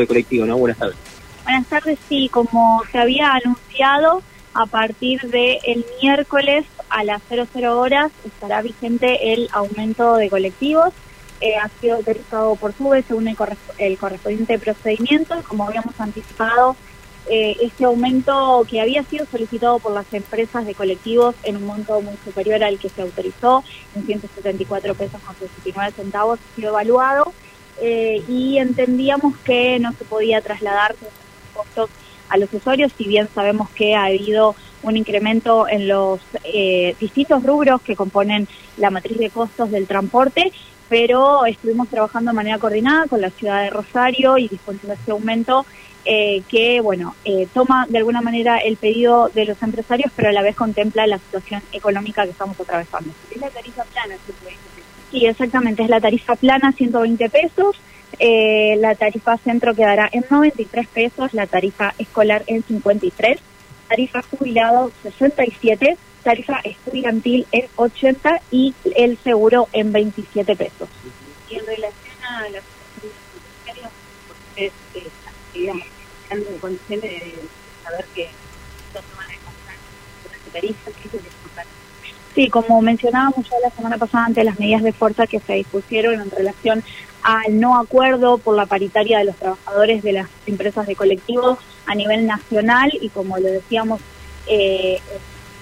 de colectivo, ¿no? Buenas tardes. Buenas tardes, sí, como se había anunciado, a partir del el miércoles a las 00 horas estará vigente el aumento de colectivos. Eh, ha sido autorizado por SUBE según el, el correspondiente procedimiento. Como habíamos anticipado, eh, este aumento que había sido solicitado por las empresas de colectivos en un monto muy superior al que se autorizó, en 174 pesos con 69 centavos, ha sido evaluado eh, y entendíamos que no se podía trasladar los costos a los usuarios, si bien sabemos que ha habido un incremento en los eh, distintos rubros que componen la matriz de costos del transporte, pero estuvimos trabajando de manera coordinada con la ciudad de Rosario y disponiendo este aumento eh, que, bueno, eh, toma de alguna manera el pedido de los empresarios, pero a la vez contempla la situación económica que estamos atravesando. Es la tarifa plana, Sí, exactamente, es la tarifa plana, 120 pesos. Eh, la tarifa centro quedará en 93 pesos, la tarifa escolar en 53, tarifa jubilado 67, tarifa estudiantil en 80 y el seguro en 27 pesos. Y en relación a las es, digamos, en condiciones de saber que no se van a comprar tarifa, que Sí, como mencionábamos ya la semana pasada ante las medidas de fuerza que se dispusieron en relación al no acuerdo por la paritaria de los trabajadores de las empresas de colectivos a nivel nacional y como lo decíamos eh,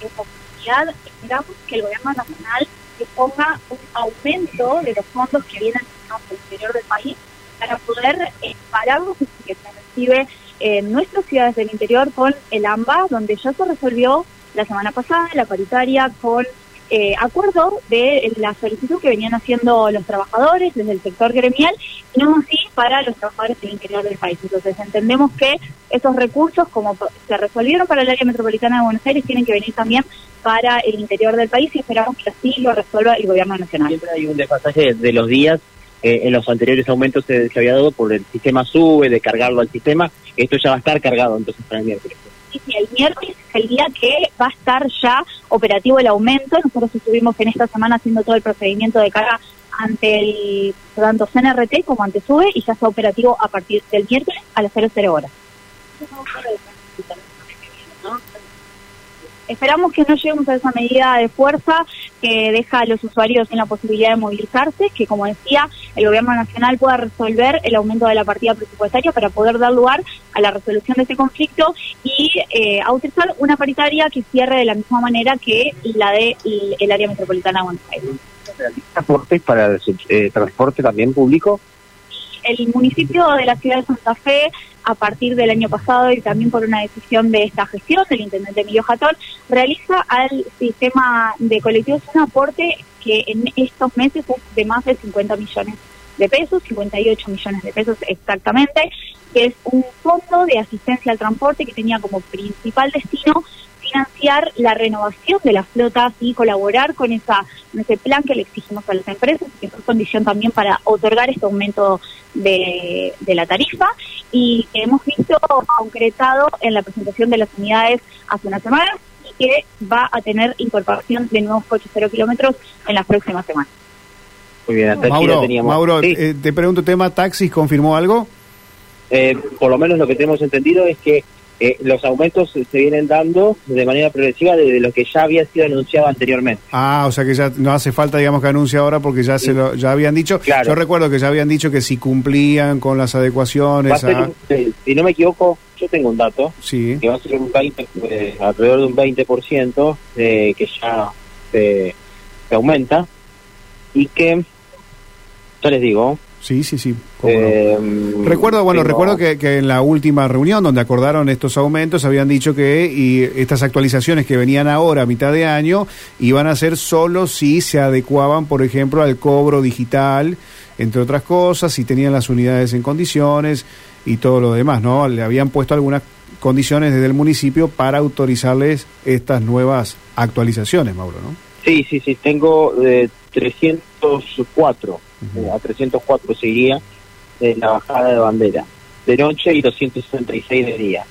en oportunidad, esperamos que el gobierno nacional se ponga un aumento de los fondos que vienen del interior del país para poder eh, parar los que se recibe en nuestras ciudades del interior con el AMBA, donde ya se resolvió la semana pasada la paritaria con eh, acuerdo de la solicitud que venían haciendo los trabajadores desde el sector gremial y no así para los trabajadores del interior del país. Entonces entendemos que esos recursos, como se resolvieron para el área metropolitana de Buenos Aires, tienen que venir también para el interior del país y esperamos que así lo resuelva el gobierno nacional. Siempre hay un desfasaje de los días eh, en los anteriores aumentos se, se, había dado por el sistema SUBE, de cargarlo al sistema. Esto ya va a estar cargado entonces para el miércoles. Sí, el miércoles es el día que va a estar ya operativo el aumento. Nosotros estuvimos en esta semana haciendo todo el procedimiento de carga ante el tanto CNRT como ante SUBE y ya está operativo a partir del miércoles a las 00 horas. Esperamos que no lleguemos a esa medida de fuerza que deja a los usuarios en la posibilidad de movilizarse, que como decía, el gobierno nacional pueda resolver el aumento de la partida presupuestaria para poder dar lugar a la resolución de ese conflicto y eh, autorizar una paritaria que cierre de la misma manera que la de el área metropolitana de Buenos Aires. ¿Transporte para el eh, transporte también público? El municipio de la ciudad de Santa Fe, a partir del año pasado y también por una decisión de esta gestión del intendente Emilio Jatón, realiza al sistema de colectivos un aporte que en estos meses es de más de 50 millones de pesos, 58 millones de pesos exactamente, que es un fondo de asistencia al transporte que tenía como principal destino financiar la renovación de las flotas y colaborar con esa ese plan que le exigimos a las empresas, que es condición también para otorgar este aumento de, de la tarifa y que hemos visto concretado en la presentación de las unidades hace una semana y que va a tener incorporación de nuevos coches cero kilómetros en las próximas semanas. Muy bien, hasta Mauro, teníamos... Mauro eh, te pregunto, tema taxis, ¿confirmó algo? Eh, por lo menos lo que tenemos entendido es que eh, los aumentos se vienen dando de manera progresiva desde lo que ya había sido anunciado anteriormente. Ah, o sea que ya no hace falta, digamos, que anuncie ahora porque ya se lo ya habían dicho. Claro. Yo recuerdo que ya habían dicho que si cumplían con las adecuaciones. Va a ser a- un- eh, si no me equivoco, yo tengo un dato, Sí. que va a ser un 20, eh, alrededor de un 20% eh, que ya se, se aumenta y que, ya les digo, Sí, sí, sí. no. eh, Recuerdo, bueno, tengo- recuerdo que, que en la última reunión donde acordaron estos aumentos habían dicho que y estas actualizaciones que venían ahora a mitad de año iban a ser solo si se adecuaban, por ejemplo, al cobro digital, entre otras cosas, si tenían las unidades en condiciones y todo lo demás, ¿no? Le habían puesto algunas condiciones desde el municipio para autorizarles estas nuevas actualizaciones, Mauro, ¿no? Sí, sí, sí, tengo eh, 304, eh, a 304 se iría eh, la bajada de bandera de noche y 266 de día.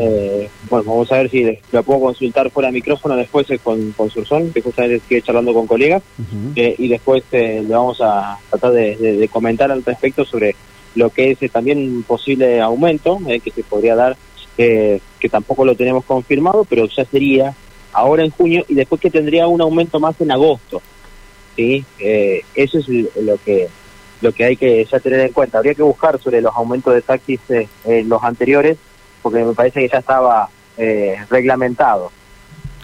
Eh, bueno, vamos a ver si la puedo consultar fuera de micrófono después eh, con, con Sursón, que justamente sigue charlando con colegas, eh, y después eh, le vamos a tratar de, de- de comentar al respecto sobre lo que es también un posible aumento eh, que se podría dar, eh, que tampoco lo tenemos confirmado, pero ya sería ahora en junio y después que tendría un aumento más en agosto. ¿Sí? Eh, eso es lo que lo que hay que ya tener en cuenta. Habría que buscar sobre los aumentos de taxis eh, en los anteriores, porque me parece que ya estaba eh, reglamentado.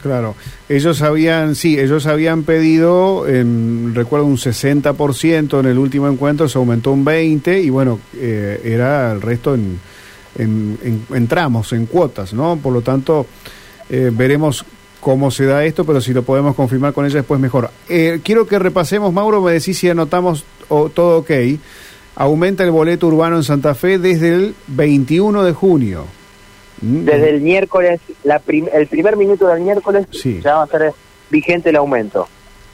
Claro, ellos habían, sí, ellos habían pedido, en, recuerdo, un 60% en el último encuentro, se aumentó un 20% y bueno, era el resto en, en, en- en tramos, en cuotas, ¿no? Por lo tanto, veremos cómo se da esto, pero si lo podemos confirmar con ella después mejor. Eh, quiero que repasemos, Mauro, me decís si anotamos o- todo ok. Aumenta el boleto urbano en Santa Fe desde el 21 de junio. Mm, Desde el miércoles, la prim- el primer minuto del miércoles, Sí. ya va a ser vigente el aumento.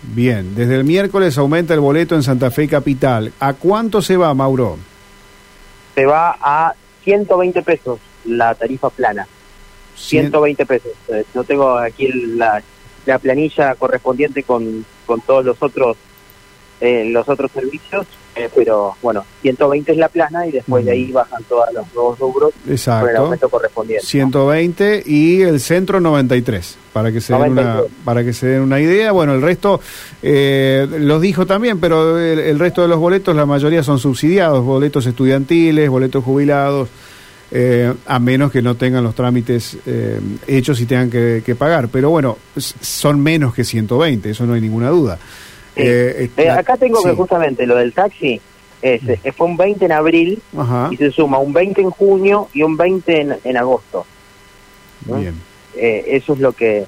Bien, desde el miércoles aumenta el boleto en Santa Fe Capital. ¿A cuánto se va, Mauro? Se va a 120 pesos la tarifa plana. 120 pesos. Eh, no tengo aquí el- la, la planilla correspondiente con, con todos los otros eh, los otros servicios, eh, pero bueno, 120 es la plana y después de ahí bajan todos los nuevos rubros con el Exacto. aumento correspondiente. 120 y el centro 93, para que se den una, 93. para que se den una idea. Bueno, el resto eh, los dijo también, pero el, el resto de los boletos, la mayoría son subsidiados, boletos estudiantiles, boletos jubilados, eh, a menos que no tengan los trámites eh, hechos y tengan que, que pagar. Pero bueno, son menos que 120, eso no hay ninguna duda. Sí. Eh, Eh, la- acá tengo que justamente lo del taxi, es, eh, fue un 20 en abril Ajá, y se suma un 20 en junio y un 20 en, en agosto. ¿no? bien. Eh, eso es lo que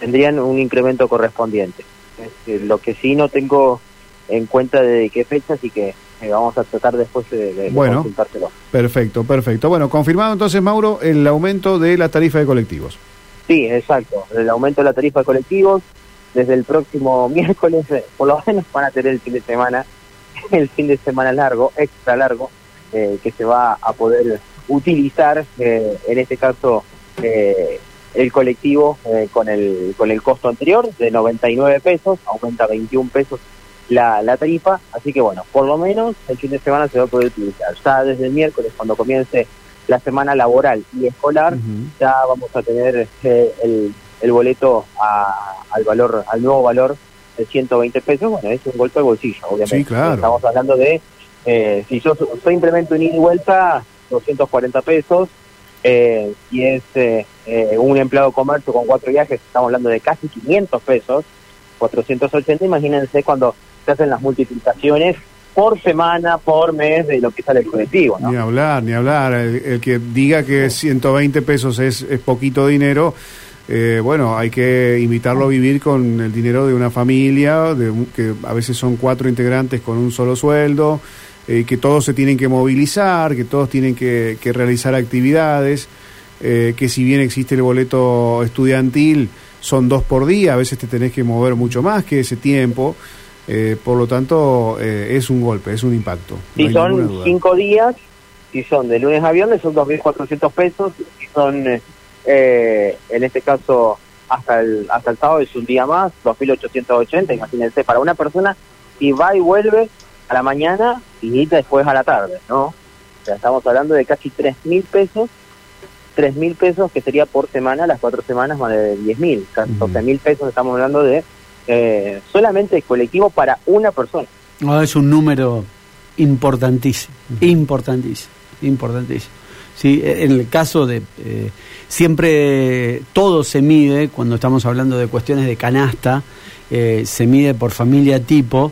tendrían un incremento correspondiente. Este, lo que sí no tengo en cuenta de qué fechas y que eh, vamos a tratar después de, de Bueno. consultárselo. Perfecto, perfecto. Bueno, confirmado entonces, Mauro, el aumento de la tarifa de colectivos. Sí, exacto. El aumento de la tarifa de colectivos desde el próximo miércoles, eh, por lo menos van a tener el fin de semana, el fin de semana largo, extra largo, eh, que se va a poder utilizar, eh, en este caso, eh, el colectivo eh, con el con el costo anterior de 99 pesos, aumenta 21 pesos la, la tarifa, así que bueno, por lo menos el fin de semana se va a poder utilizar. Ya desde el miércoles, cuando comience la semana laboral y escolar, ya vamos a tener eh, el, el boleto a- al valor al nuevo valor de 120 pesos bueno es un golpe al bolsillo obviamente Sí, claro. estamos hablando de eh, si yo, implemento un ida y vuelta 240 pesos eh, y es eh, eh, un empleado de comercio con cuatro viajes estamos hablando de casi 500 pesos 480 imagínense cuando se hacen las multiplicaciones por semana por mes de lo que sale el colectivo ¿no? Ni hablar, ni hablar. El, que diga que 120 pesos es, es poquito dinero, eh, bueno, hay que invitarlo a vivir con el dinero de una familia, de que a veces son cuatro integrantes con un solo sueldo, eh, que todos se tienen que movilizar, que todos tienen que, que realizar actividades, eh, que si bien existe el boleto estudiantil, son dos por día, a veces te tenés que mover mucho más que ese tiempo. Eh, por lo tanto, eh, es un golpe, es un impacto. Si son cinco días, si son de lunes a viernes, son 2.400 pesos. Si son, eh, en este caso, hasta el, hasta el sábado es un día más, 2.880. Imagínense, para una persona, si va y vuelve a la mañana y después a la tarde, ¿no? O sea, estamos hablando de casi 3.000 pesos. 3.000 pesos que sería por semana, las cuatro semanas más de 10.000. Casi Ujú. 12.000 pesos estamos hablando de eh, solamente el colectivo para una persona. No, es un número importantísimo, importantísimo, importantísimo. Sí, en el caso de eh, siempre todo se mide cuando estamos hablando de cuestiones de canasta, eh, se mide por familia tipo,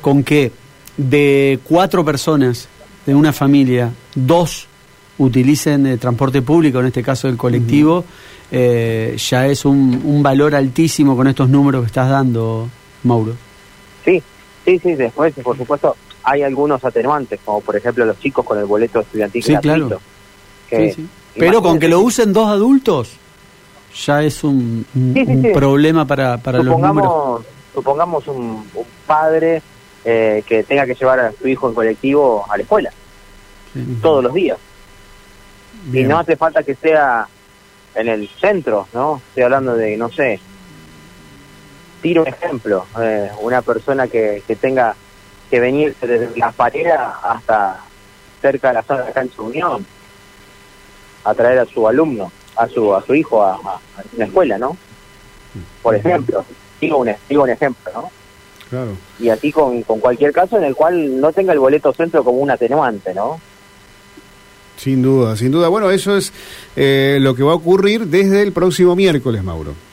con que de cuatro personas de una familia, dos utilicen el transporte público, en este caso el colectivo, eh, ya es un, un valor altísimo con estos números que estás dando, Mauro. Sí, sí, sí, después, por supuesto, hay algunos atenuantes, como por ejemplo los chicos con el boleto estudiantil Sí, gratuito. claro. que- Sí, sí. Pero con que lo usen dos adultos, ya es un, problema para, para los números. supongamos, un, un padre eh, que tenga que llevar a su hijo en colectivo a la escuela todos los días. Y no hace falta que sea en el centro, ¿no? Estoy hablando de, no sé, tiro un ejemplo, eh, una persona que, que tenga que venir desde la paredes hasta cerca de la zona de cancha Unión a traer a su alumno, a su a su hijo a, a, una escuela, ¿no? Por ejemplo, digo un, digo un ejemplo, ¿no? Claro. Y así con, con cualquier caso en el cual no tenga el boleto centro como un atenuante, ¿no? Sin duda, sin duda. Bueno, eso es eh, lo que va a ocurrir desde el próximo miércoles, Mauro.